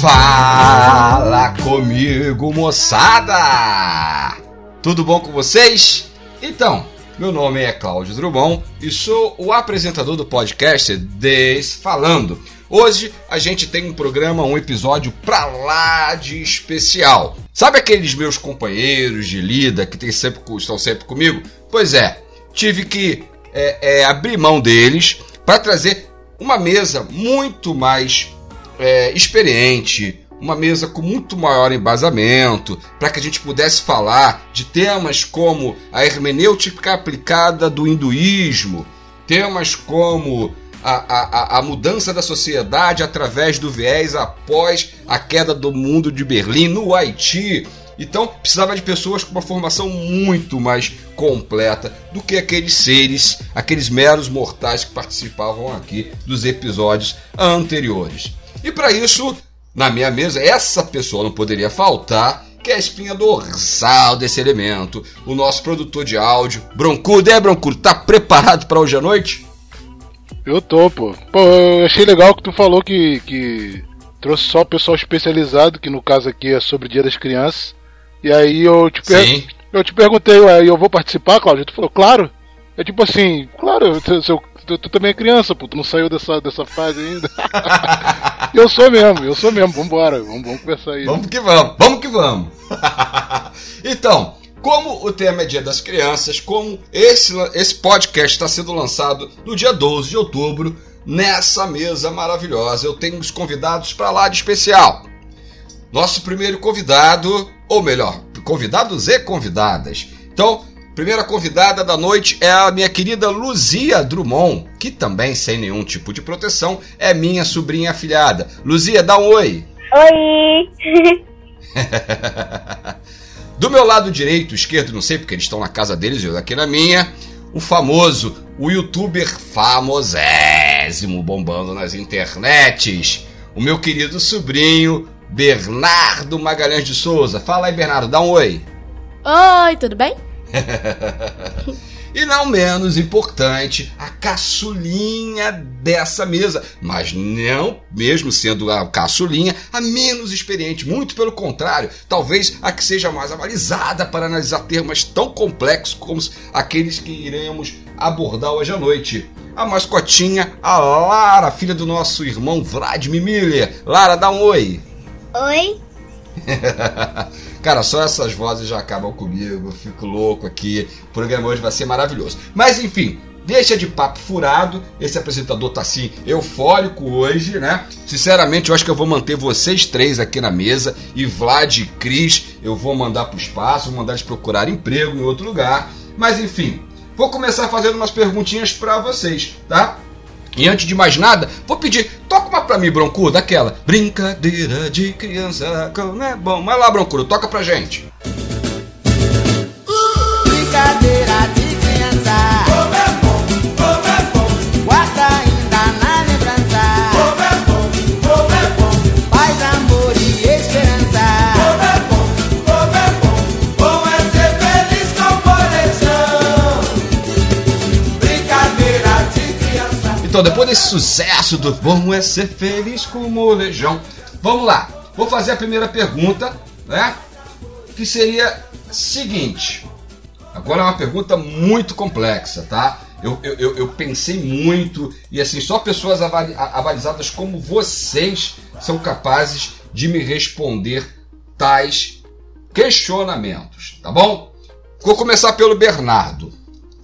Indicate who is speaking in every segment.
Speaker 1: Fala comigo, moçada! Tudo bom com vocês? Então, meu nome é Cláudio Drummond e sou o apresentador do podcast Desfalando. Hoje a gente tem um programa, um episódio pra lá de especial. Sabe aqueles meus companheiros de lida que sempre, estão sempre comigo? Pois é, tive que é, é, abrir mão deles para trazer uma mesa muito mais é, experiente, uma mesa com muito maior embasamento, para que a gente pudesse falar de temas como a hermenêutica aplicada do hinduísmo, temas como a, a, a mudança da sociedade através do viés após a queda do mundo de Berlim no Haiti. Então precisava de pessoas com uma formação muito mais completa do que aqueles seres, aqueles meros mortais que participavam aqui dos episódios anteriores. E para isso, na minha mesa, essa pessoa não poderia faltar, que é a espinha dorsal desse elemento, o nosso produtor de áudio, Broncudo. É, Broncudo, tá preparado para hoje à noite?
Speaker 2: Eu tô, pô. Pô, eu achei legal que tu falou que, que trouxe só o pessoal especializado, que no caso aqui é sobre o Dia das Crianças. E aí eu te, per... eu te perguntei, ué, eu vou participar, Cláudio? Tu falou, claro. É tipo assim, claro, tu, também é criança, pô, tu não saiu dessa, dessa fase ainda. eu sou mesmo, eu sou mesmo, vambora, vamos, vamos conversar aí.
Speaker 1: Vamos que vamos, vamos que vamos. então, como o tema é Dia das Crianças, como esse, esse podcast está sendo lançado no dia 12 de outubro, nessa mesa maravilhosa, eu tenho os convidados para lá de especial. Nosso primeiro convidado, ou melhor, convidados e convidadas. Então, primeira convidada da noite é a minha querida Luzia Drummond, que também, sem nenhum tipo de proteção, é minha sobrinha afilhada. Luzia, dá um oi.
Speaker 3: Oi!
Speaker 1: Do meu lado direito, esquerdo, não sei porque eles estão na casa deles e eu aqui na minha, o famoso, o youtuber famosésimo bombando nas internets, o meu querido sobrinho, Bernardo Magalhães de Souza. Fala aí, Bernardo, dá um oi.
Speaker 3: Oi, tudo bem?
Speaker 1: e não menos importante, a caçulinha dessa mesa, mas não, mesmo sendo a caçulinha, a menos experiente, muito pelo contrário, talvez a que seja mais avalizada para analisar temas tão complexos como aqueles que iremos abordar hoje à noite. A mascotinha, a Lara, filha do nosso irmão Vladimir Miller. Lara, dá um oi.
Speaker 3: Oi.
Speaker 1: Cara, só essas vozes já acabam comigo, eu fico louco aqui. O programa hoje vai ser maravilhoso. Mas enfim, deixa de papo furado. Esse apresentador tá assim, eufórico hoje, né? Sinceramente, eu acho que eu vou manter vocês três aqui na mesa. E Vlad e Cris, eu vou mandar pro espaço, vou mandar eles procurar emprego em outro lugar. Mas enfim, vou começar fazendo umas perguntinhas para vocês, tá? E antes de mais nada, vou pedir, toca uma pra mim, Broncudo, daquela. Brincadeira de criança, como é bom. Vai lá, Broncudo, toca pra gente.
Speaker 4: Brincadeira
Speaker 1: Então, depois desse sucesso do Bom é ser feliz como o Legião, vamos lá. Vou fazer a primeira pergunta, né? Que seria seguinte. Agora é uma pergunta muito complexa, tá? Eu, eu, eu- pensei muito e assim, só pessoas avalizadas como vocês são capazes de me responder tais questionamentos, tá bom? Vou começar pelo Bernardo,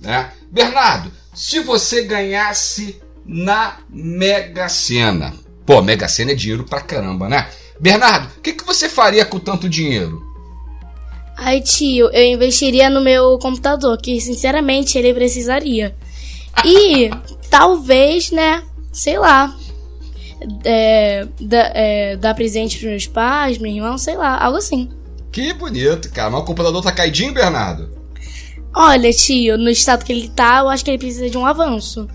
Speaker 1: né? Bernardo, se você ganhasse na Mega Sena, pô, Mega Sena é dinheiro pra caramba, né? Bernardo, o que, que você faria com tanto dinheiro?
Speaker 3: Ai, tio, eu investiria no meu computador, que sinceramente ele precisaria. E talvez, né, sei lá, é, da- é, dar presente pros meus pais, meu irmão, sei lá, algo assim.
Speaker 1: Que bonito, cara. Mas o computador tá caidinho, Bernardo?
Speaker 3: Olha, tio, no estado que ele tá, eu acho que ele precisa de um avanço.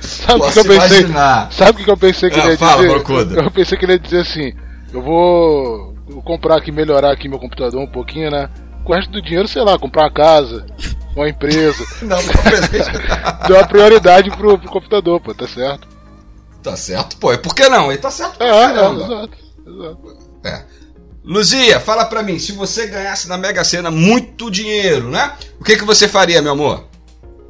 Speaker 2: Sabe o que eu pensei?
Speaker 1: imaginar.
Speaker 2: Sabe o que eu pensei que
Speaker 1: Ah,
Speaker 2: ele ia
Speaker 1: fala,
Speaker 2: dizer?
Speaker 1: Brocuda.
Speaker 2: Eu pensei que ele ia dizer assim: eu vou, vou comprar aqui, melhorar aqui meu computador um pouquinho, né? Com o resto do dinheiro, sei lá, comprar uma casa, uma empresa.
Speaker 1: Não, não.
Speaker 2: Deu uma prioridade pro, pro computador, pô, tá certo?
Speaker 1: Tá certo, pô. Por que não? Ele tá certo pra
Speaker 2: É, é, exato, exato.
Speaker 1: É. Luzia, fala pra mim, se você ganhasse na Mega Sena muito dinheiro, né? O que, que você faria, meu amor?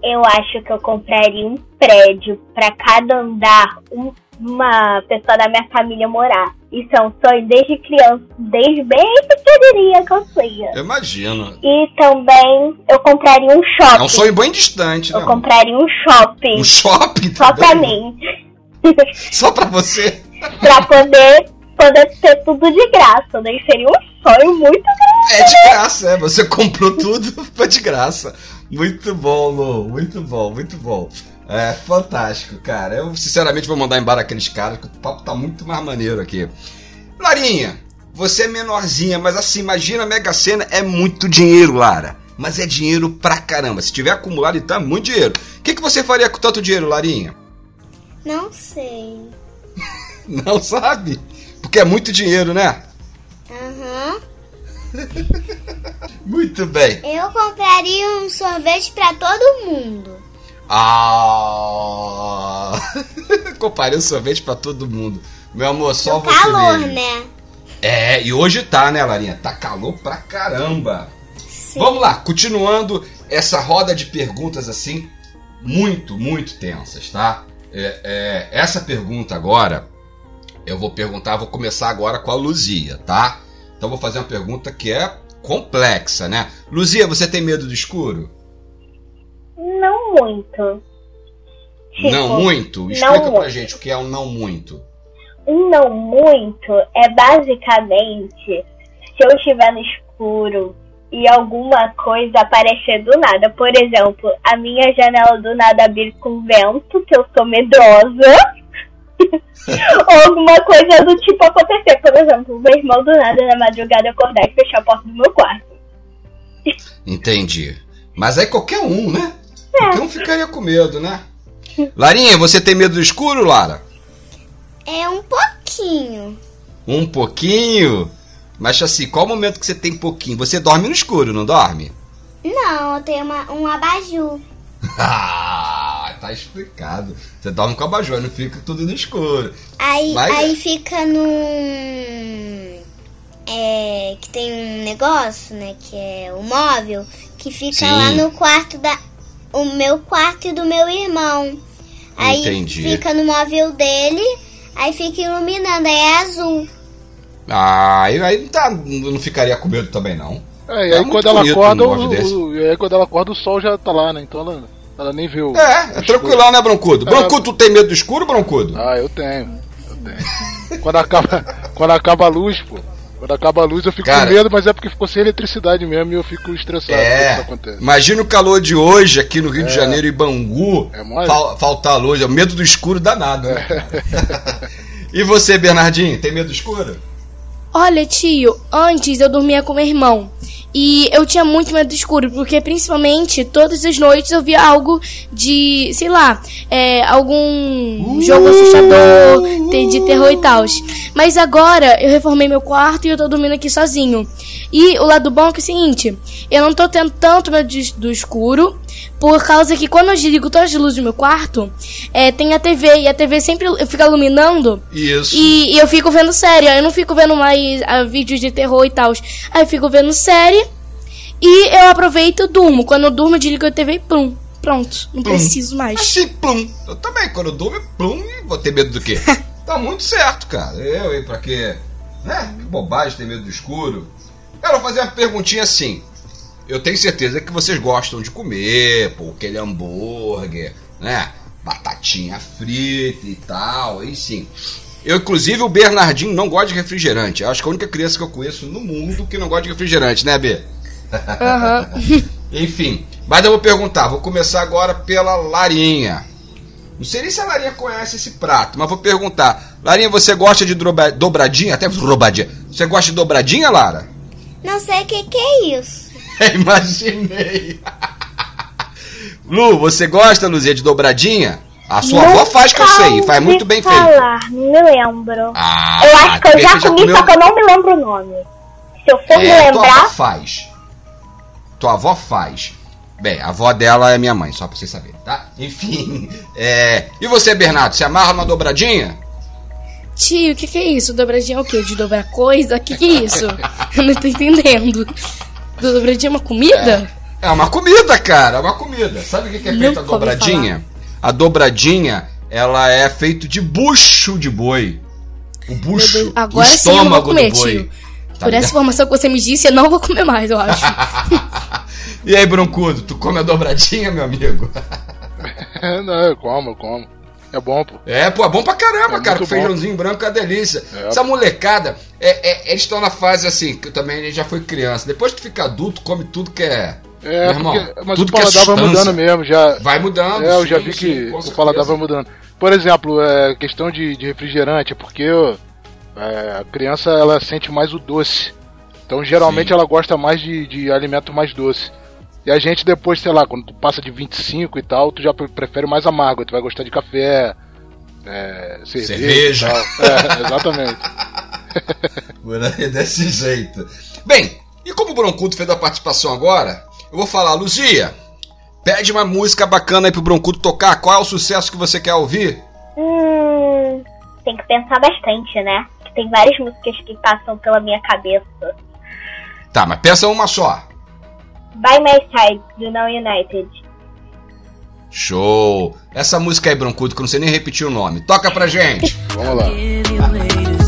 Speaker 5: Eu acho que eu compraria um prédio pra cada andar um- uma pessoa da minha família morar. Isso é um sonho desde criança, desde bem pequenininha que eu tinha.
Speaker 1: Eu imagino.
Speaker 5: E também eu compraria um shopping.
Speaker 1: É um sonho bem distante, né?
Speaker 5: Eu compraria um shopping.
Speaker 1: Um shopping
Speaker 5: Só pra
Speaker 1: também?
Speaker 5: mim.
Speaker 1: Só pra você?
Speaker 5: pra poder, poder ter tudo de graça. Daí seria um sonho muito grande.
Speaker 1: É de graça, é. Você comprou tudo, foi de graça. Muito bom, Lu. Muito bom, muito bom. É fantástico, cara. Eu, sinceramente, vou mandar embora aqueles caras, que o papo tá muito mais maneiro aqui. Larinha, você é menorzinha, mas assim, imagina a Mega Sena é muito dinheiro, Lara. Mas é dinheiro pra caramba. Se tiver acumulado, então é muito dinheiro. O que, que você faria com tanto dinheiro, Larinha?
Speaker 3: Não sei.
Speaker 1: Não sabe? Porque é muito dinheiro, né?
Speaker 3: Aham.
Speaker 1: Muito bem.
Speaker 3: Eu compraria um sorvete pra todo mundo.
Speaker 1: Ah! Comparei o sorvete pra todo mundo. Meu amor, só
Speaker 3: No
Speaker 1: você
Speaker 3: calor,
Speaker 1: mesmo.
Speaker 3: né?
Speaker 1: É, e hoje tá, né, Larinha? Tá calor pra caramba. Vamos lá, continuando essa roda de perguntas assim, muito, muito tensas, tá? É, é, essa pergunta agora, eu vou perguntar, vou começar agora com a Luzia, tá? Então vou fazer uma pergunta que é complexa, né? Luzia, você tem medo do escuro?
Speaker 5: Não muito. Tipo,
Speaker 1: não muito?
Speaker 5: não
Speaker 1: Explica pra
Speaker 5: muito.
Speaker 1: gente o que é um não muito.
Speaker 5: Um não muito é basicamente se eu estiver no escuro e alguma coisa aparecer do nada. Por exemplo, a minha janela do nada abrir com vento, que eu sou medrosa. Ou alguma coisa do tipo acontecer. Por exemplo, meu irmão do nada na madrugada acordar e fechar a porta do meu quarto.
Speaker 1: Entendi. Mas aí qualquer um, né? Qualquer um ficaria com medo, né? Larinha, você tem medo do escuro, Lara?
Speaker 3: É um pouquinho.
Speaker 1: Um pouquinho? Mas assim, qual o momento que você tem pouquinho? Você dorme no escuro, não dorme?
Speaker 3: Não, eu tenho uma, um abajur.
Speaker 1: Tá explicado. Você dorme com a abajur, não fica tudo no escuro.
Speaker 3: Aí,
Speaker 1: Mas-
Speaker 3: aí fica num. É. Que tem um negócio, né? Que é o móvel. Que fica
Speaker 1: Sim.
Speaker 3: lá no quarto da. O meu quarto e do meu irmão. Aí
Speaker 1: Entendi.
Speaker 3: fica no móvel dele. Aí fica iluminando. Aí é azul.
Speaker 1: Ah, aí, aí não, tá, não ficaria com medo também, não.
Speaker 2: É, e
Speaker 1: É
Speaker 2: aí
Speaker 1: muito
Speaker 2: quando ela acorda,
Speaker 1: um
Speaker 2: o, o- e aí quando ela acorda o sol já tá lá, né? Então ela, ela nem o.
Speaker 1: É, é tranquilão, né, Broncudo? Broncudo, tu tem medo do escuro, Broncudo?
Speaker 2: Ah, eu tenho. Eu tenho. quando, acaba, quando acaba a luz, pô. Quando acaba a luz eu fico
Speaker 1: Cara.
Speaker 2: com medo, mas é porque ficou sem eletricidade mesmo e eu fico estressado
Speaker 1: É,
Speaker 2: acontece.
Speaker 1: imagina o calor de hoje aqui no Rio de Janeiro e Bangu.
Speaker 2: É mole?
Speaker 1: Fal- faltar luz, é o medo do escuro danado. né? e você, Bernardinho, tem medo do escuro?
Speaker 3: Olha, tio, antes eu dormia com meu irmão. E eu tinha muito medo do escuro, porque principalmente todas as noites eu via algo de, sei lá, é, algum jogo assustador, de terror e tal. Mas agora eu reformei meu quarto e eu tô dormindo aqui sozinho. E o lado bom é, que é o seguinte: eu não tô tendo tanto medo de- do escuro, por causa que quando eu desligo todas as luzes do meu quarto, é, tem a TV e a TV sempre fica iluminando.
Speaker 1: Isso.
Speaker 3: E, e eu fico vendo série, eu não fico vendo mais ah, vídeos de terror e tal. Aí eu fico vendo série e eu aproveito e durmo. Quando eu durmo, eu desligo a TV e plum. Pronto, não
Speaker 1: Plum.
Speaker 3: preciso mais.
Speaker 1: Assim, plum. Eu também, quando eu durmo, plum, e vou ter medo do quê? tá muito certo, cara. Eu, hein, pra quê? Né? Que bobagem ter medo do escuro. Eu vou fazer uma perguntinha assim. Eu tenho certeza que vocês gostam de comer, pô, aquele hambúrguer, né? Batatinha frita e tal, e sim. Eu, inclusive, o Bernardinho não gosta de refrigerante. Eu acho que a única criança que eu conheço no mundo que não gosta de refrigerante, né, B?
Speaker 3: Aham.
Speaker 1: Enfim, mas eu vou perguntar, vou começar agora pela Larinha. Não sei nem se a Larinha conhece esse prato, mas vou perguntar. Larinha, você gosta de droba- dobradinha? Até dobradinha. Você gosta de dobradinha, Lara?
Speaker 3: Não sei o que, que é isso.
Speaker 1: Imaginei. Lu, você gosta, Luzia, de dobradinha? A sua avó faz que eu sei, e faz muito bem feito.
Speaker 5: falar, não me lembro.
Speaker 1: Ah,
Speaker 5: eu acho que eu já comi,
Speaker 1: comeu-
Speaker 5: só que eu não me lembro o nome. Se eu for me
Speaker 1: É, tua avó
Speaker 5: lembrar,
Speaker 1: faz. Tua avó faz. Bem, a avó dela é minha mãe, só pra vocês saberem, tá? Enfim. É... E você, Bernardo, se amarra numa dobradinha?
Speaker 3: Tio, o que, que é isso? Dobradinha é o quê? De dobrar coisa? O que, que é isso? Eu não tô entendendo. Dobradinha é uma comida?
Speaker 1: É, é uma comida, cara, é uma comida. Sabe o que, que é feita a dobradinha? A dobradinha, ela é feito de bucho de boi. O bucho,
Speaker 3: Agora o estômago sim eu vou comer, do boi. Tio. Tá Por essa informação que você me disse, eu não vou comer mais, eu acho.
Speaker 1: e aí, Broncudo, tu come a dobradinha, meu amigo?
Speaker 2: não, eu como, eu como. É bom, pô.
Speaker 1: É, pô, é bom pra caramba, é cara. Com feijãozinho branco é uma delícia. É. Essa molecada, é, é, eles estão na fase assim, que eu também já fui criança. Depois que fica adulto, come tudo que é.
Speaker 2: É, irmão, porque, mas tudo o paladar vai mudando mesmo. Já,
Speaker 1: vai mudando.
Speaker 2: É, eu já vi sim, que o paladar vai mudando. Por exemplo, é, questão de, de refrigerante, porque é, a criança ela sente mais o doce. Então geralmente sim. ela gosta mais de, de alimento mais doce. E a gente depois, sei lá, quando tu passa de 25 e tal, tu já prefere mais amargo, tu vai gostar de café, é, cerveja. cerveja. É, exatamente.
Speaker 1: é desse jeito. Bem, e como o Broncudo fez a participação agora, eu vou falar, Luzia, pede uma música bacana aí pro Broncudo tocar. Qual é o sucesso que você quer ouvir?
Speaker 5: Hum, tem que pensar bastante, né? Tem várias músicas que passam pela minha cabeça.
Speaker 1: Tá, mas pensa uma só.
Speaker 5: By My Side, do Now United.
Speaker 1: Show! Essa música aí, Broncudo, que eu não sei nem repetir o nome. Toca pra gente!
Speaker 2: Vamos lá.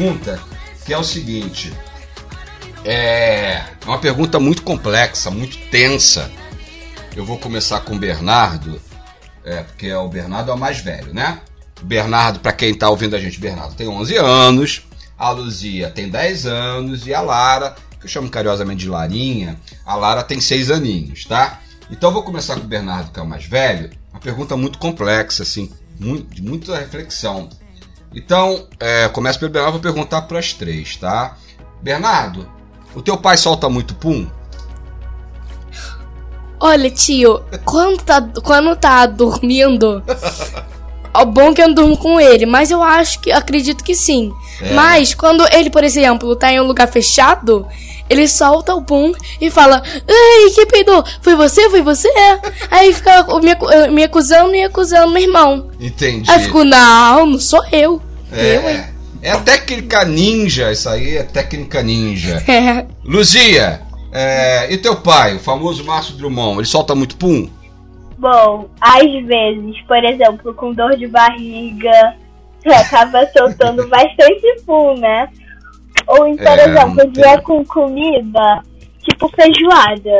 Speaker 1: Pergunta que é o seguinte. É uma pergunta muito complexa, muito tensa. Eu vou começar com o Bernardo, é, porque é o Bernardo é o mais velho, né? Bernardo, para quem tá ouvindo a gente, Bernardo tem 11 anos, a Luzia tem 10 anos e a Lara, que eu chamo carinhosamente de Larinha, a Lara tem 6 aninhos, tá? Então eu vou começar com o Bernardo, que é o mais velho, uma pergunta muito complexa, assim, muito, de muita reflexão. Então, é, começa pelo Bernardo, vou perguntar para as três, tá? Bernardo, o teu pai solta muito pum?
Speaker 3: Olha, tio, quando tá, quando tá dormindo, é bom que eu durmo com ele, mas eu acho que acredito que sim. É. Mas quando ele, por exemplo, tá em um lugar fechado, ele solta o pum e fala: Ai, que peidou? Foi você? Foi você? Aí fica me, me acusando e acusando meu irmão.
Speaker 1: Entendi.
Speaker 3: Aí eu fico: Não, não sou eu.
Speaker 1: É.
Speaker 3: Eu, hein?
Speaker 1: É a técnica ninja, isso aí é técnica ninja. É. Luzia, é, e teu pai, o famoso Márcio Drummond, ele solta muito pum?
Speaker 5: Bom, às vezes, por exemplo, com dor de barriga, acaba soltando bastante pum, né? Ou então, por é, exemplo, dia com comida, tipo feijoada.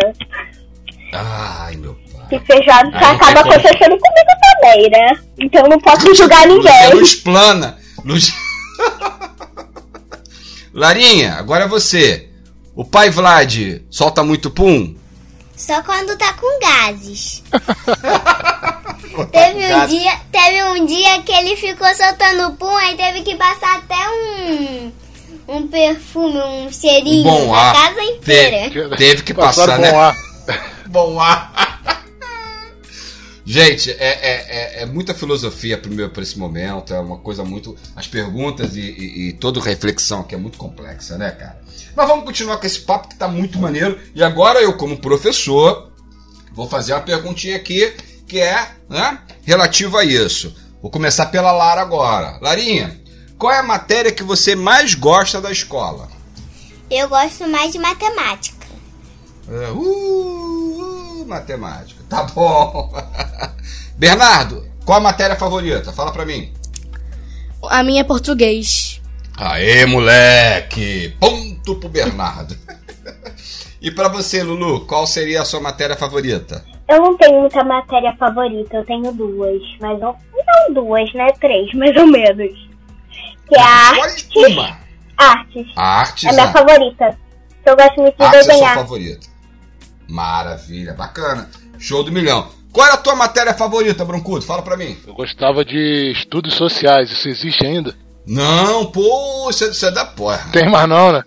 Speaker 1: Ai, meu pai.
Speaker 5: Que feijoada Ai, acaba acontecendo comigo também, né? Então não posso julgar ninguém.
Speaker 1: Luz plana. Luz... Larinha, agora é você. O pai Vlad solta muito pum?
Speaker 6: Só quando tá com gases. teve, um dia, teve um dia que ele ficou soltando pum, aí teve que passar até um um perfume, um cheirinho um bom ar. casa inteira.
Speaker 1: Te, teve que passar, né? Bom ar. bom ar. Gente, é, é, é, é, muita filosofia para esse momento, é uma coisa muito. As perguntas e, e, e toda reflexão que é muito complexa, né, cara? Mas vamos continuar com esse papo que tá muito maneiro. E agora eu, como professor, vou fazer uma perguntinha aqui que é né, relativa a isso. Vou começar pela Lara agora. Larinha, qual é a matéria que você mais gosta da escola?
Speaker 6: Eu gosto mais de matemática.
Speaker 1: Uh, uh, matemática. Tá bom. Bernardo, qual a matéria favorita? Fala pra mim.
Speaker 3: A minha é português.
Speaker 1: Aê, moleque! Ponto pro Bernardo. e para você, Lulu, qual seria a sua matéria favorita?
Speaker 5: Eu não tenho muita matéria favorita, eu tenho duas, mas não, não duas, né? Três, mais ou menos que é a arte.
Speaker 1: Artes. Artes.
Speaker 5: É minha favorita. Eu gosto muito de desenhar.
Speaker 1: É sua favorita. Maravilha, bacana. Show do milhão. Qual era a tua matéria favorita, Broncudo? Fala pra mim.
Speaker 2: Eu gostava de estudos sociais. Isso existe ainda?
Speaker 1: Não, pô, isso é, isso é da porra.
Speaker 2: Tem mais não, né?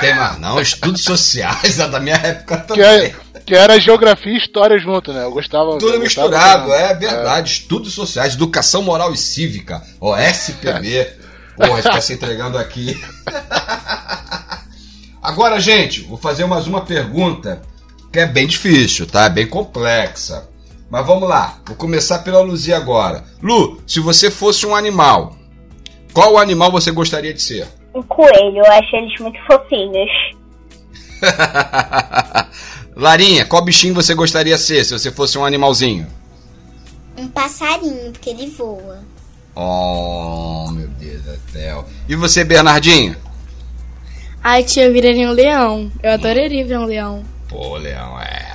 Speaker 1: Tem mais não. Estudos sociais é da minha época também.
Speaker 2: Que, é, que era geografia e história junto, né? Eu gostava.
Speaker 1: Tudo
Speaker 2: eu
Speaker 1: misturado, gostava, é verdade. É. Estudos sociais, educação moral e cívica. Ó, SPB. Porra, está se entregando aqui. Agora, gente, vou fazer mais uma pergunta que é bem difícil, tá? É bem complexa. Mas vamos lá, vou começar pela Luzia agora. Lu, se você fosse um animal, qual animal você gostaria de ser?
Speaker 5: Um coelho, eu acho eles muito fofinhos.
Speaker 1: Larinha, qual bichinho você gostaria de ser se você fosse um animalzinho?
Speaker 6: Um passarinho, porque ele voa.
Speaker 1: Oh, meu Deus do céu. E você, Bernardinho?
Speaker 3: Ai, tia, eu viraria um leão. Eu adoraria ver um leão.
Speaker 1: Pô, leão é.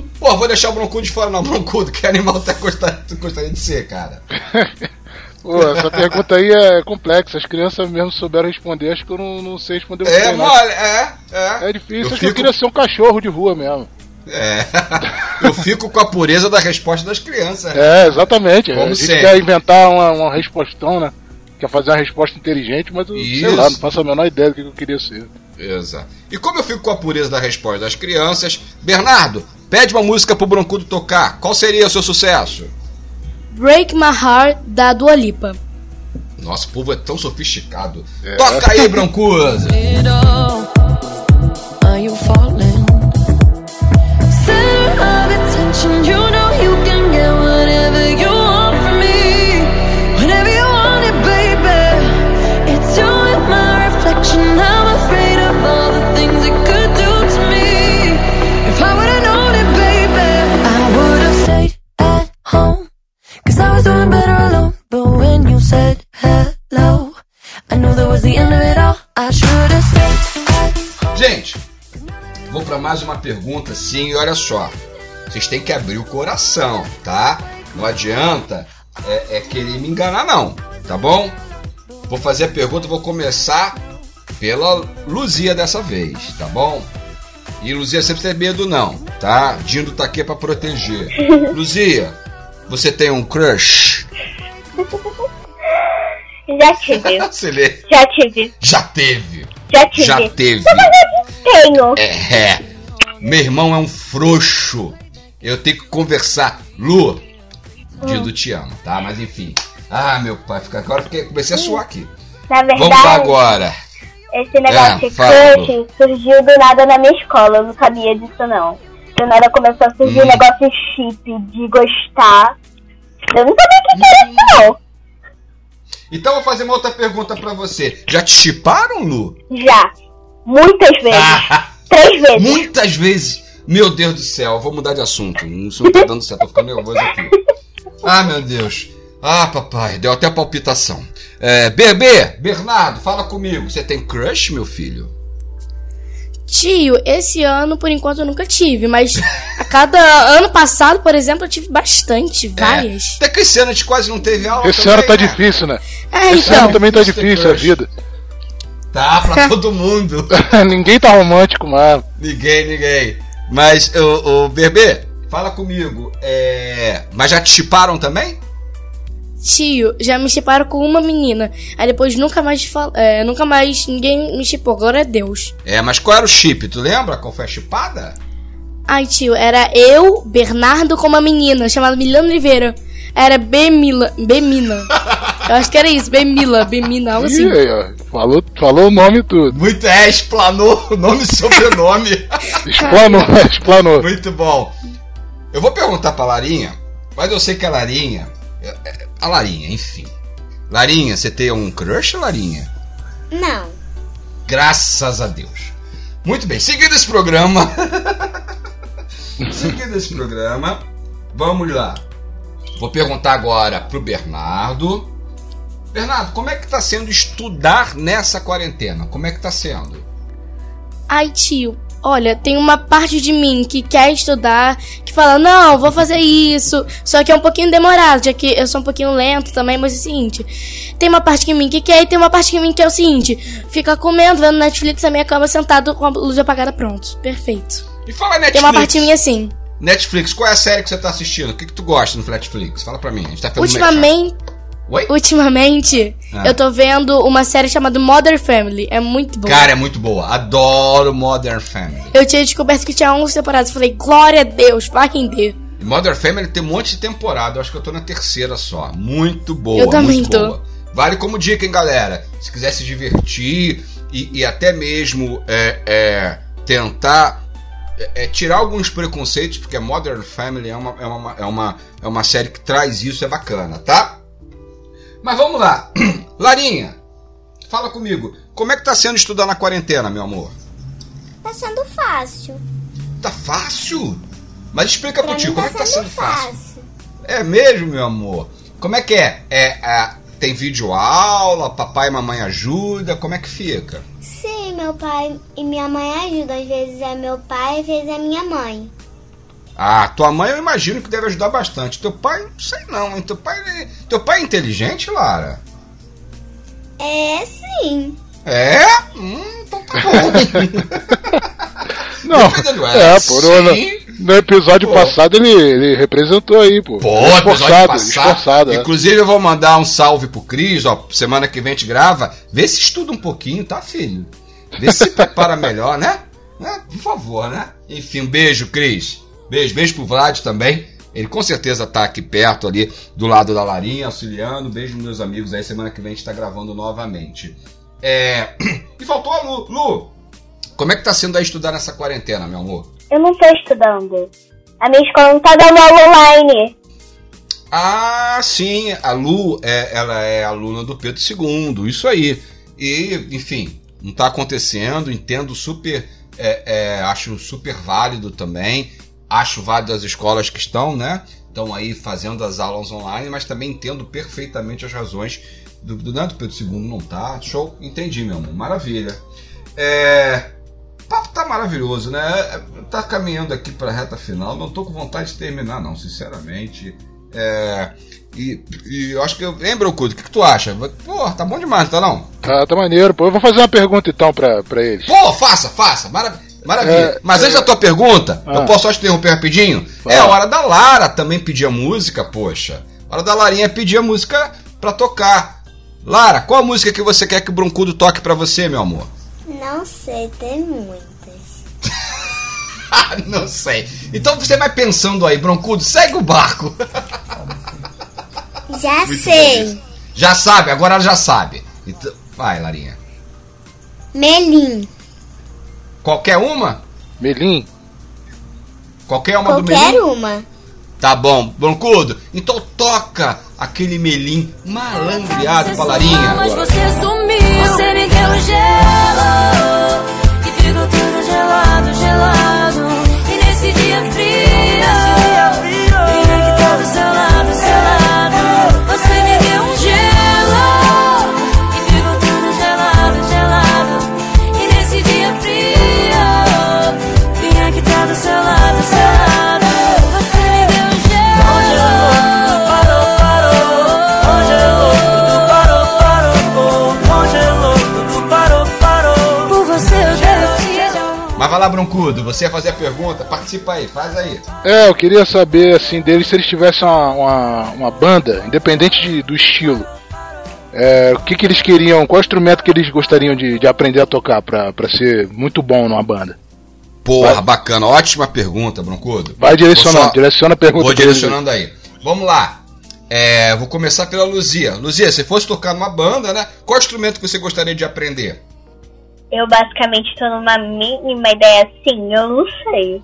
Speaker 1: Pô, vou deixar o broncudo de fora, não. Broncudo, que animal você gostaria, gostaria de ser, cara?
Speaker 2: Pô, essa pergunta aí é complexa. As crianças mesmo souberam responder, acho que eu não, não sei responder
Speaker 1: É, mole, é, é.
Speaker 2: É difícil, eu acho fico... que eu queria ser um cachorro de rua mesmo.
Speaker 1: É. Eu fico com a pureza da resposta das crianças.
Speaker 2: É, exatamente. Como a gente sempre. quer inventar uma, uma respostão, né? Quer fazer uma resposta inteligente, mas eu Isso. sei lá, não faço a menor ideia do que eu queria ser.
Speaker 1: Exato. E como eu fico com a pureza da resposta das crianças, Bernardo, pede uma música pro Broncudo tocar. Qual seria o seu sucesso?
Speaker 3: Break My Heart, da Dua Lipa.
Speaker 1: Nossa, o povo é tão sofisticado. É. Toca aí, Broncudo! Are you falling? Para mais uma pergunta sim, e olha só. Vocês têm que abrir o coração, tá? Não adianta é, é querer me enganar, não, tá bom? Vou fazer a pergunta, vou começar pela Luzia dessa vez, tá bom? E Luzia sempre tem medo não, tá? Dindo tá aqui para proteger. Luzia, você tem um crush?
Speaker 5: Já tive.
Speaker 1: Já
Speaker 5: tive.
Speaker 1: Já teve.
Speaker 5: Já tive.
Speaker 1: Já teve.
Speaker 5: Tenho.
Speaker 1: É, é. Meu irmão é um frouxo. Eu tenho que conversar. Lu, Dido te amo, tá? Mas enfim. Ah, meu pai, fica agora fiquei, comecei a suar aqui.
Speaker 5: Na verdade,
Speaker 1: Vamos lá agora.
Speaker 5: Esse negócio é, de crush surgiu do nada na minha escola. Eu não sabia disso, não. Do nada começou a surgir hum. um negócio chip de gostar. Eu não sabia o que, que era isso, não.
Speaker 1: Então eu vou fazer uma outra pergunta pra você. Já te chiparam, Lu?
Speaker 5: Já. Muitas vezes. Três vezes.
Speaker 1: Muitas vezes. Meu Deus do céu, vou mudar de assunto. Isso não tá dando certo, tô ficando nervoso aqui. Ah, meu Deus. Ah, papai, deu até palpitação. É, Bebê, Bernardo, fala comigo. Você tem crush, meu filho?
Speaker 3: Tio, esse ano, por enquanto, eu nunca tive, mas a cada ano passado, por exemplo, eu tive bastante, é, várias.
Speaker 1: É, até que esse ano a gente quase não teve aula.
Speaker 2: Esse também, ano tá né? difícil, né? É, esse então, ano também tá difícil a vida.
Speaker 1: Tá, pra todo mundo.
Speaker 2: ninguém tá romântico, mano.
Speaker 1: Ninguém, ninguém. Mas, o, o Bebê, fala comigo. É... Mas já te chiparam também?
Speaker 3: Tio, já me chiparam com uma menina. Aí depois nunca mais é, nunca mais ninguém me chipou. Glória a Deus.
Speaker 1: É, mas qual era o chip? Tu lembra qual foi a chipada?
Speaker 3: Ai, tio, era eu, Bernardo, com uma menina chamada Milana Oliveira. Era Bemila. Bemina. Eu acho que era isso, Bemila, Bemina, algo assim.
Speaker 2: Ó, falou, falou o nome tudo.
Speaker 1: Muito, é, explanou o nome e sobrenome.
Speaker 2: explanou, explanou.
Speaker 1: Muito bom. Eu vou perguntar pra Larinha, mas eu sei que a Larinha. É, é, a Larinha, enfim. Larinha, você tem um crush, Larinha?
Speaker 6: Não.
Speaker 1: Graças a Deus. Muito bem, seguindo esse programa. seguindo esse programa, vamos lá. Vou perguntar agora pro Bernardo. Bernardo, como é que tá sendo estudar nessa quarentena? Como é que tá sendo?
Speaker 3: Ai, tio, Olha, tem uma parte de mim que quer estudar, que fala, não, vou fazer isso. Só que é um pouquinho demorado, já que eu sou um pouquinho lento também, mas é o seguinte. Tem uma parte de mim que quer e tem uma parte de mim que é o seguinte: fica comendo, vendo Netflix na minha cama, sentado com a luz apagada, pronto. Perfeito.
Speaker 1: E fala Netflix.
Speaker 3: Tem uma parte de mim assim.
Speaker 1: Netflix, qual é a série que você tá assistindo? O que, que tu gosta no Netflix? Fala pra mim. A gente tá
Speaker 3: Ultimamente. Oi? Ultimamente, ah. eu tô vendo uma série chamada Modern Family. É muito boa.
Speaker 1: Cara, é muito boa. Adoro Modern Family.
Speaker 3: Eu tinha descoberto que tinha 11 temporadas. Falei, glória a Deus, vai render.
Speaker 1: Modern Family tem um monte de temporada. Eu acho que eu tô na terceira só. Muito boa.
Speaker 3: Eu também
Speaker 1: tô.
Speaker 3: Boa.
Speaker 1: Vale como dica, hein, galera? Se quiser se divertir e, e até mesmo é, é, tentar é, é, tirar alguns preconceitos, porque Modern Family é uma, é, uma, é, uma, é uma série que traz isso, é bacana, tá? Mas vamos lá. Larinha, fala comigo. Como é que tá sendo estudar na quarentena, meu amor?
Speaker 6: Tá sendo fácil.
Speaker 1: Tá fácil? Mas explica pra tio, tá como é que tá sendo fácil? fácil? É mesmo, meu amor? Como é que é? É, é tem vídeo aula, papai e mamãe ajuda, como é que fica?
Speaker 6: Sim, meu pai e minha mãe ajudam. Às vezes é meu pai, às vezes é minha mãe.
Speaker 1: Ah, tua mãe eu imagino que deve ajudar bastante. Teu pai, não sei não, hein? Teu pai, teu pai é inteligente, Lara?
Speaker 6: É, sim.
Speaker 1: É? Hum, então tá bom.
Speaker 2: não, é, por no, no episódio pô. passado ele, ele representou aí, pô.
Speaker 1: Pô, esforçado, passado, esforçado. É. Inclusive eu vou mandar um salve pro Cris, ó, semana que vem a gente grava. Vê se estuda um pouquinho, tá, filho? Vê se prepara melhor, né? né? Por favor, né? Enfim, um beijo, Cris. Beijo, beijo pro Vlad também. Ele com certeza tá aqui perto ali, do lado da Larinha, auxiliando. Beijo meus amigos aí, semana que vem a gente tá gravando novamente. É... E faltou a Lu. Lu, como é que tá sendo aí estudar nessa quarentena, meu amor?
Speaker 5: Eu não tô estudando. A minha escola não tá dando aula online.
Speaker 1: Ah, sim, a Lu, é, ela é aluna do Pedro II, isso aí. E, enfim, não tá acontecendo, entendo super, é, é, acho super válido também acho válido as escolas que estão, né? Estão aí fazendo as aulas online, mas também entendo perfeitamente as razões do, do, né, do Pedro II não tá. Show, entendi, meu amor. Maravilha. É, papo tá maravilhoso, né? Tá caminhando aqui para a reta final. Não tô com vontade de terminar, não, sinceramente. É, e, e, eu acho que. Lembra, Cudo? O que, que, tu acha? Pô, tá bom demais, tá não?
Speaker 2: Tá, tá maneiro. Pô, eu vou fazer uma pergunta então pra, pra eles.
Speaker 1: Pô, faça, faça. Maravilha. Maravilha. É, Mas antes é... da tua pergunta, ah. eu posso só te interromper rapidinho? Ah. É a hora da Lara também pedir a música, poxa. A hora da Larinha pedir a música pra tocar. Lara, qual a música que você quer que o Broncudo toque pra você, meu amor?
Speaker 6: Não sei, tem muitas.
Speaker 1: Não sei. Então você vai pensando aí, Broncudo, segue o barco.
Speaker 6: Já Muito sei.
Speaker 1: Já sabe, agora ela já sabe. Então, vai, Larinha.
Speaker 6: Melim.
Speaker 1: Qualquer uma?
Speaker 2: Melim?
Speaker 1: Qualquer uma
Speaker 6: Qualquer
Speaker 1: do Melim?
Speaker 6: Qualquer uma.
Speaker 1: Tá bom, Broncudo. Então toca aquele Melim malandreado pra Larinha.
Speaker 7: Mas você sumiu, você me deu gelo. Você
Speaker 1: ia fazer a pergunta, participa aí, faz aí.
Speaker 2: É, eu queria saber, assim, deles se eles tivessem uma, uma, uma banda, independente de, do estilo. É, o que, que eles queriam, qual instrumento que eles gostariam de, de aprender a tocar pra, pra ser muito bom numa banda?
Speaker 1: Porra, Vai. bacana, ótima pergunta, Broncudo.
Speaker 2: Vai direcionando, só... direciona a pergunta.
Speaker 1: Vou direcionando aí. Vamos lá. É, vou começar pela Luzia. Luzia, se fosse tocar numa banda, né? Qual instrumento que você gostaria de aprender?
Speaker 5: Eu basicamente estou numa mínima ideia assim, eu não sei.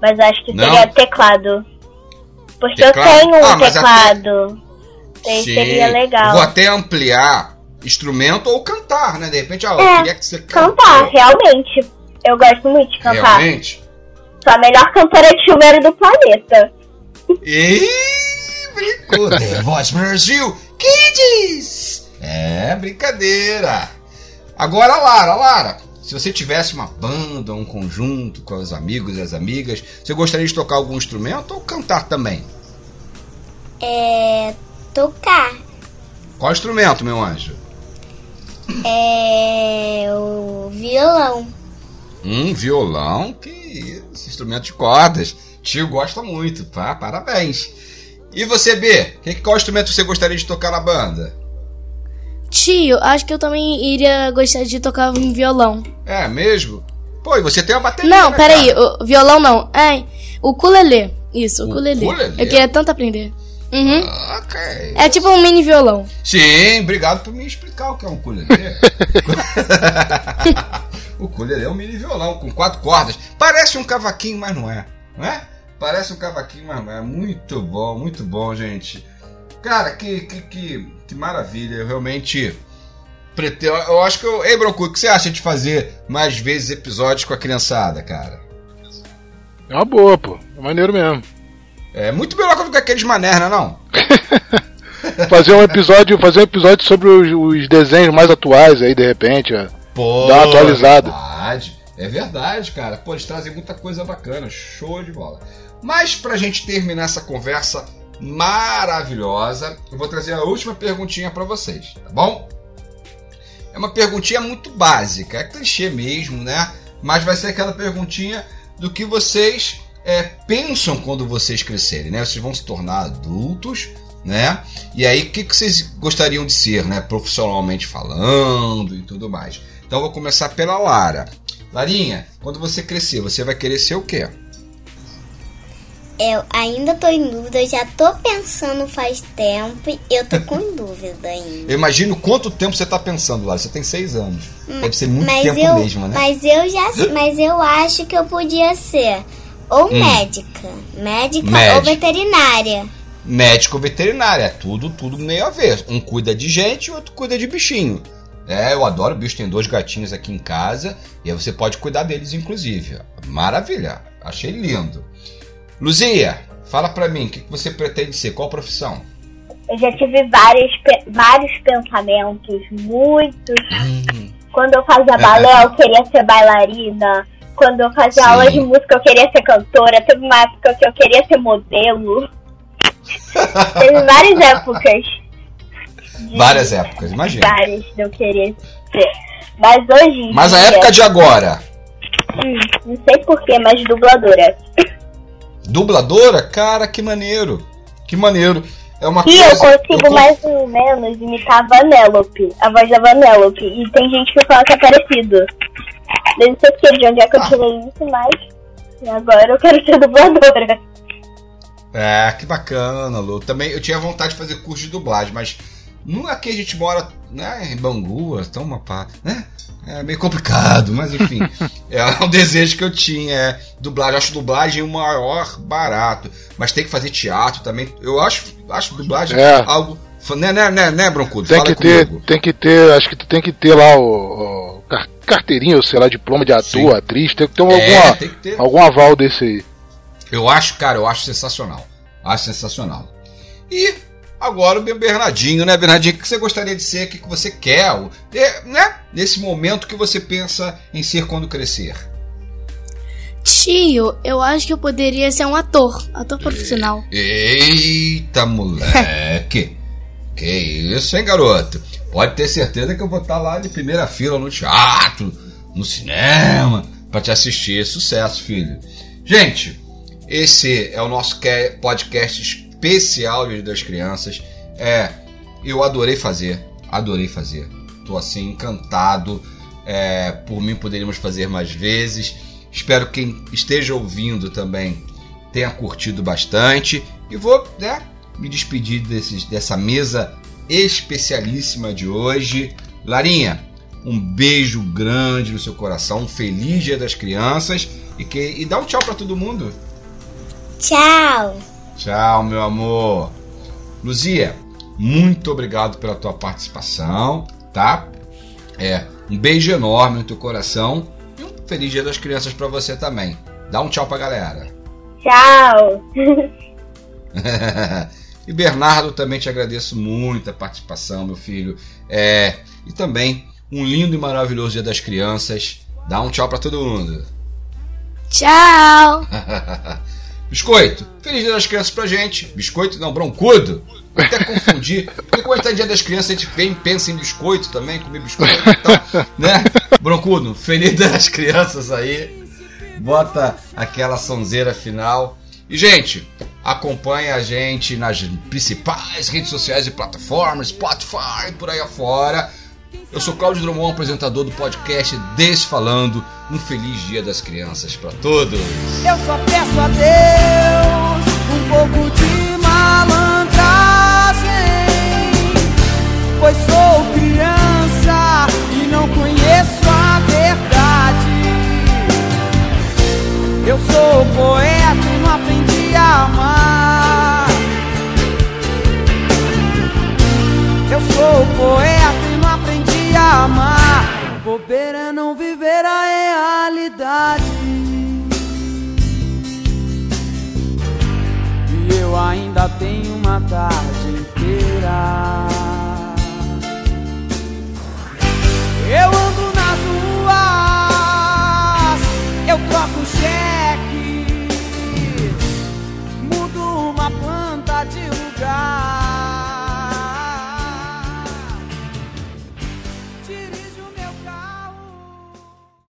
Speaker 5: Mas acho que seria não? teclado. Porque teclado? eu tenho um ah, teclado. Até... Seria legal.
Speaker 1: Vou até ampliar instrumento ou cantar, né? De repente, ah, eu
Speaker 5: é,
Speaker 1: queria que você
Speaker 5: cantar, realmente. Eu gosto muito de cantar.
Speaker 1: Realmente?
Speaker 5: Sou a melhor cantora de chuveiro do planeta.
Speaker 1: Ih, brincou. The Voice Brasil Kids! É, brincadeira. Agora, Lara, Lara, se você tivesse uma banda, um conjunto com os amigos e as amigas, você gostaria de tocar algum instrumento ou cantar também?
Speaker 6: É. tocar.
Speaker 1: Qual instrumento, meu anjo?
Speaker 6: É. o violão.
Speaker 1: Um violão, que isso, instrumento de cordas. Tio gosta muito, tá? Parabéns. E você, B? Que, qual instrumento você gostaria de tocar na banda?
Speaker 3: Tio, acho que eu também iria gostar de tocar um violão.
Speaker 1: É mesmo? Pô, e você tem uma bateria,
Speaker 3: Não,
Speaker 1: né,
Speaker 3: peraí, o violão não. É, o ukulele. Isso, o ukulele.
Speaker 1: Ukulele?
Speaker 3: Eu queria tanto aprender. Uhum.
Speaker 1: Ok.
Speaker 3: É tipo um mini violão.
Speaker 1: Sim, obrigado por me explicar o que é um ukulele. o ukulele é um mini violão com quatro cordas. Parece um cavaquinho, mas não é. Não é? Parece um cavaquinho, mas não é. Muito bom, muito bom, gente. Cara, que, que, que, que maravilha. Eu realmente pretendo. Eu acho que eu. Ei, Brocu, o que você acha de fazer mais vezes episódios com a criançada, cara?
Speaker 2: É uma boa, pô. É maneiro mesmo.
Speaker 1: É muito melhor que aqueles mané, não é não?
Speaker 2: fazer um episódio, fazer um episódio sobre os, os desenhos mais atuais aí, de repente. ó.
Speaker 1: Pô,
Speaker 2: Dá uma atualizada.
Speaker 1: É verdade, é verdade, cara. Pô, eles trazem muita coisa bacana, show de bola. Mas pra gente terminar essa conversa maravilhosa, eu vou trazer a última perguntinha pra vocês, tá bom? É uma perguntinha muito básica, é clichê mesmo, né? Mas vai ser aquela perguntinha do que vocês é, pensam quando vocês crescerem, né? Vocês vão se tornar adultos, né? E aí, o que, que vocês gostariam de ser, né? Profissionalmente falando e tudo mais. Então, eu vou começar pela Lara. Larinha, quando você crescer, você vai querer ser o quê?
Speaker 6: Eu ainda tô em dúvida, eu já tô pensando faz tempo e eu tô com dúvida ainda.
Speaker 1: Eu imagino quanto tempo você está pensando, Lara. Você tem seis anos. Deve ser muito tempo
Speaker 6: eu,
Speaker 1: mesmo, né?
Speaker 6: Mas eu já, mas eu acho que eu podia ser ou médica, médica ou
Speaker 1: Hum. Médica.
Speaker 6: veterinária.
Speaker 1: médico veterinário, é tudo, tudo meio a ver. Um cuida de gente e outro cuida de bichinho. É, eu adoro bicho, tem dois gatinhos aqui em casa e aí você pode cuidar deles, inclusive. Maravilha, achei lindo. Luzia, fala pra mim, o que que você pretende ser? Qual profissão?
Speaker 5: Eu já tive vários, vários pensamentos, muitos.
Speaker 1: Hum,
Speaker 5: Quando eu fazia balé, eu queria ser bailarina. Quando eu fazia
Speaker 1: Sim.
Speaker 5: aula de música, eu queria ser cantora. Teve uma época que eu queria ser modelo. Teve várias épocas. de-
Speaker 1: várias épocas, imagina.
Speaker 5: Várias de eu querer ser. Mas hoje.
Speaker 1: Mas a época de agora,
Speaker 5: Hum, não sei porquê, mas dubladora.
Speaker 1: Dubladora, cara, que maneiro. Que maneiro. É uma
Speaker 5: E
Speaker 1: coisa.
Speaker 5: eu consigo
Speaker 1: eu-
Speaker 5: mais ou menos imitar a Vanellope, a voz da Vanellope. E tem gente que fala que é parecido. Eu não sei porque de onde é que eu
Speaker 1: Ah.
Speaker 5: tirei isso, mas agora eu quero ser dubladora.
Speaker 1: É, que bacana, Lu. Também eu tinha vontade de fazer curso de dublagem, mas não aqui a gente mora né, em Bangu, então uma pá, né? É meio complicado, mas enfim. é um desejo que eu tinha, é dublagem. Eu acho dublagem o maior barato. Mas tem que fazer teatro também. Eu acho, acho dublagem
Speaker 2: É.
Speaker 1: algo. Né, né, né, né, Broncudo?
Speaker 2: Tem
Speaker 1: Fala
Speaker 2: que ter,
Speaker 1: comigo.
Speaker 2: tem que ter, acho que tu tem que ter lá o, o car- carteirinha, ou sei lá, diploma de ator,
Speaker 1: Sim.
Speaker 2: atriz, tem que ter
Speaker 1: É,
Speaker 2: alguma,
Speaker 1: tem que ter.
Speaker 2: algum aval desse aí.
Speaker 1: Eu acho, cara, eu acho sensacional. Acho sensacional. E agora o Bernardinho, né, Bernardinho? O que você gostaria de ser? O que você quer? Né? Nesse momento que você pensa em ser quando crescer.
Speaker 3: Tio, eu acho que eu poderia ser um ator, ator profissional.
Speaker 1: Eita, moleque! que isso, hein, garoto? Pode ter certeza que eu vou estar lá de primeira fila no teatro, no cinema, pra te assistir. Sucesso, filho. Gente, esse é o nosso podcast especial Dia das Crianças. É, eu adorei fazer, adorei fazer. Tô assim encantado. É, por mim poderíamos fazer mais vezes. Espero que quem esteja ouvindo também tenha curtido bastante. E vou né, me despedir desses, dessa mesa especialíssima de hoje. Larinha, um beijo grande no seu coração. Um feliz Dia das Crianças. E, que, e dá um tchau para todo mundo.
Speaker 6: Tchau.
Speaker 1: Tchau, meu amor. Luzia, muito obrigado pela tua participação, tá? É, um beijo enorme no teu coração e um feliz Dia das Crianças para você também. Dá um tchau pra galera.
Speaker 5: Tchau!
Speaker 1: e Bernardo, também te agradeço muito a participação, meu filho. É, e também um lindo e maravilhoso Dia das Crianças. Dá um tchau para todo mundo.
Speaker 3: Tchau!
Speaker 1: Biscoito, feliz dia das crianças pra gente. Biscoito não, broncudo. Até confundir. Porque quando tá dia das crianças, a gente vem pensa em biscoito também, comer biscoito e tal, né? Broncudo, feliz dia das crianças aí. Bota aquela sonzeira final. E, gente, acompanha a gente nas principais redes sociais e plataformas, Spotify, por aí afora. Eu sou Cláudio Drummond, apresentador do podcast Desfalando. Um feliz Dia das Crianças para todos.
Speaker 4: Eu só peço a Deus um pouco de malandragem, pois sou criança e não conheço a verdade. Eu sou poeta e não aprendi a amar. Eu sou poeta ainda tem uma tarde inteira. Eu ando nas ruas, eu troco cheque, mudo uma planta de lugar.